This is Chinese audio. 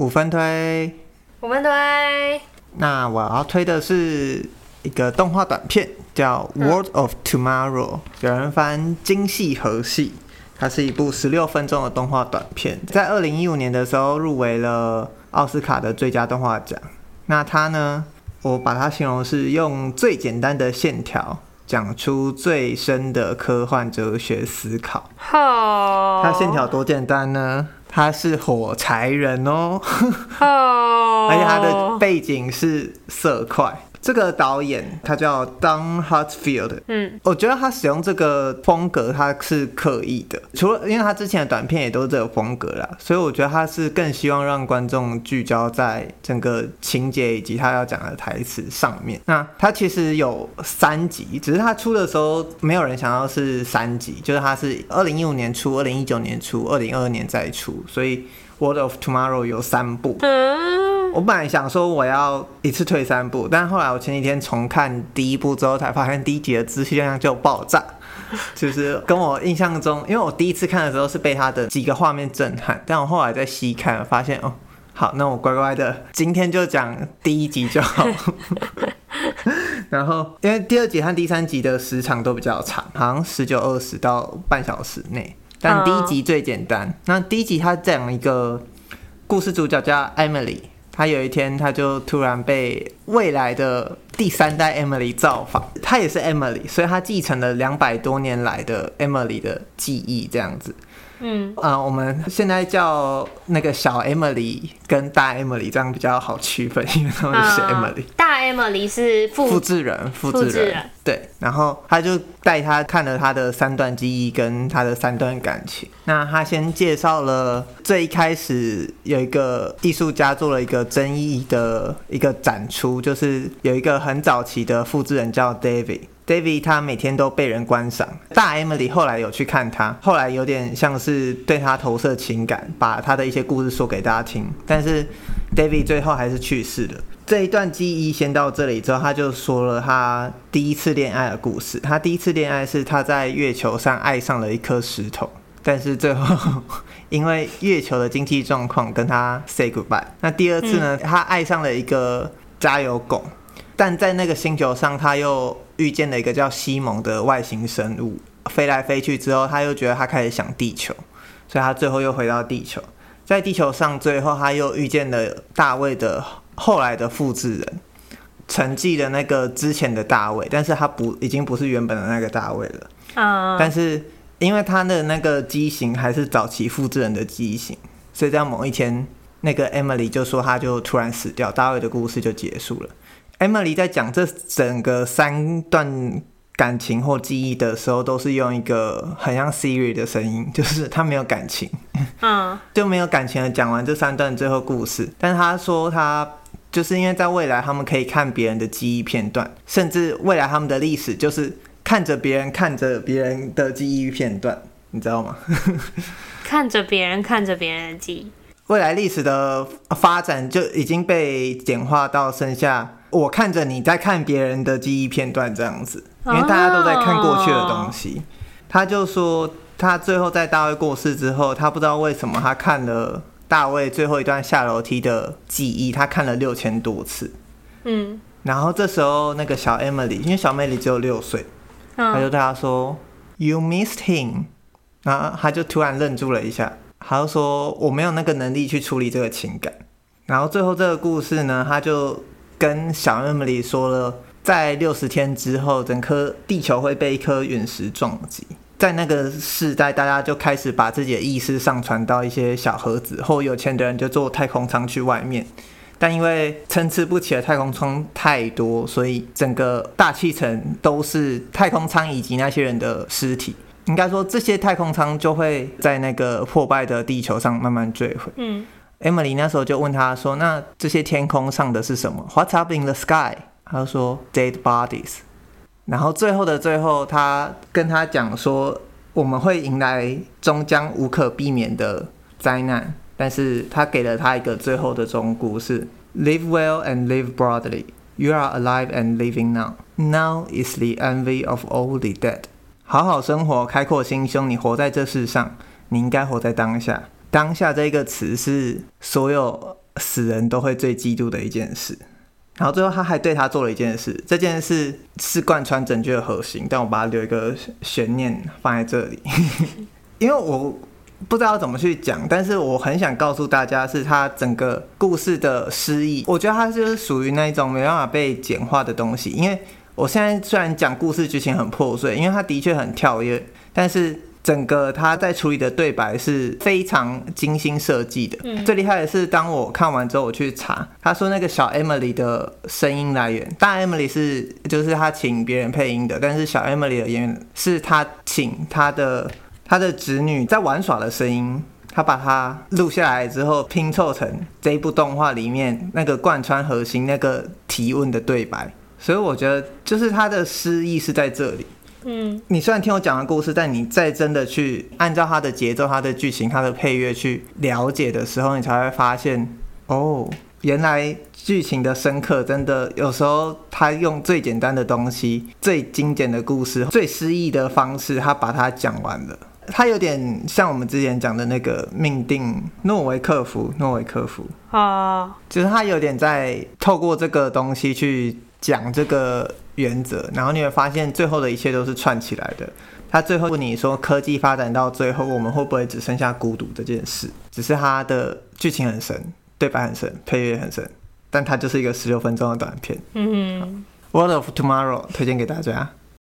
五分推，五分推。那我要推的是一个动画短片，叫《World of Tomorrow》，有人翻《今夕何系》。它是一部十六分钟的动画短片，在二零一五年的时候入围了奥斯卡的最佳动画奖。那它呢，我把它形容是用最简单的线条讲出最深的科幻哲学思考。好，它线条多简单呢？他是火柴人 哦，而且他的背景是色块。这个导演他叫 Don Hertzfeldt，嗯，我觉得他使用这个风格他是刻意的，除了因为他之前的短片也都是这个风格啦，所以我觉得他是更希望让观众聚焦在整个情节以及他要讲的台词上面。那他其实有三集，只是他出的时候没有人想到是三集，就是他是二零一五年出，二零一九年出，二零二二年再出，所以 World of Tomorrow 有三部。我本来想说我要一次退三部，但后来我前几天重看第一部之后，才发现第一集的资讯量就爆炸，就是跟我印象中，因为我第一次看的时候是被他的几个画面震撼，但我后来再细看，发现哦，好，那我乖乖的今天就讲第一集就好。然后因为第二集和第三集的时长都比较长，好像十九二十到半小时内，但第一集最简单。那第一集他讲一个故事主角叫 Emily。他有一天，他就突然被未来的第三代 Emily 造访。他也是 Emily，所以他继承了两百多年来的 Emily 的记忆，这样子。嗯，啊、呃，我们现在叫那个小 Emily 跟大 Emily，这样比较好区分，因为他们是 Emily。呃、大 Emily 是复复制人，复制人，人。对，然后他就带他看了他的三段记忆跟他的三段感情。那他先介绍了最一开始有一个艺术家做了一个争议的一个展出，就是有一个很早期的复制人叫 David。David 他每天都被人观赏，大 Emily 后来有去看他，后来有点像是对他投射情感，把他的一些故事说给大家听。但是 David 最后还是去世了。这一段记忆先到这里之后，他就说了他第一次恋爱的故事。他第一次恋爱是他在月球上爱上了一颗石头，但是最后因为月球的经济状况跟他 say goodbye。那第二次呢，他爱上了一个加油狗。但在那个星球上，他又遇见了一个叫西蒙的外星生物，飞来飞去之后，他又觉得他开始想地球，所以他最后又回到地球。在地球上，最后他又遇见了大卫的后来的复制人，沉寂的那个之前的大卫，但是他不已经不是原本的那个大卫了。啊！但是因为他的那个机型还是早期复制人的机型，所以在某一天，那个 Emily 就说他就突然死掉，大卫的故事就结束了。Emily 在讲这整个三段感情或记忆的时候，都是用一个很像 Siri 的声音，就是他没有感情，嗯，就没有感情的讲完这三段最后故事。但是他说他就是因为在未来他们可以看别人的记忆片段，甚至未来他们的历史就是看着别人看着别人的记忆片段，你知道吗？看着别人看着别人的记忆，未来历史的发展就已经被简化到剩下。我看着你在看别人的记忆片段，这样子，因为大家都在看过去的东西。他就说，他最后在大卫过世之后，他不知道为什么他看了大卫最后一段下楼梯的记忆，他看了六千多次。嗯，然后这时候那个小 Emily，因为小 Emily 只有六岁，他就对他说：“You missed him。”然后他就突然愣住了一下，他就说：“我没有那个能力去处理这个情感。”然后最后这个故事呢，他就。跟小 Emily 说了，在六十天之后，整颗地球会被一颗陨石撞击。在那个时代，大家就开始把自己的意识上传到一些小盒子，或有钱的人就坐太空舱去外面。但因为参差不齐的太空舱太多，所以整个大气层都是太空舱以及那些人的尸体。应该说，这些太空舱就会在那个破败的地球上慢慢坠毁。嗯。Emily 那时候就问他说：“那这些天空上的是什么？What's up in the sky？” 他说：“Dead bodies。”然后最后的最后，他跟他讲说：“我们会迎来终将无可避免的灾难。”但是他给了他一个最后的忠告是：“Live well and live broadly. You are alive and living now. Now is the envy of all the dead.” 好好生活，开阔心胸。你活在这世上，你应该活在当下。当下这一个词是所有死人都会最嫉妒的一件事。然后最后他还对他做了一件事，这件事是贯穿整剧的核心，但我把它留一个悬念放在这里，因为我不知道怎么去讲，但是我很想告诉大家，是他整个故事的诗意，我觉得它就是属于那一种没办法被简化的东西。因为我现在虽然讲故事剧情很破碎，因为他的确很跳跃，但是。整个他在处理的对白是非常精心设计的。嗯，最厉害的是，当我看完之后，我去查，他说那个小 Emily 的声音来源，大 Emily 是就是他请别人配音的，但是小 Emily 的演员是他请他的他的侄女在玩耍的声音，他把它录下来之后拼凑成这一部动画里面那个贯穿核心那个提问的对白，所以我觉得就是他的诗意是在这里。嗯，你虽然听我讲的故事，但你再真的去按照它的节奏、它的剧情、它的配乐去了解的时候，你才会发现，哦，原来剧情的深刻真的有时候他用最简单的东西、最精简的故事、最诗意的方式，他把它讲完了。他有点像我们之前讲的那个命定诺维克夫，诺维克夫。啊，就是他有点在透过这个东西去讲这个。原则，然后你会发现最后的一切都是串起来的。他最后问你说，科技发展到最后，我们会不会只剩下孤独这件事？只是他的剧情很深，对白很深，配乐很深，但它就是一个十六分钟的短片。嗯，World of Tomorrow 推荐给大家。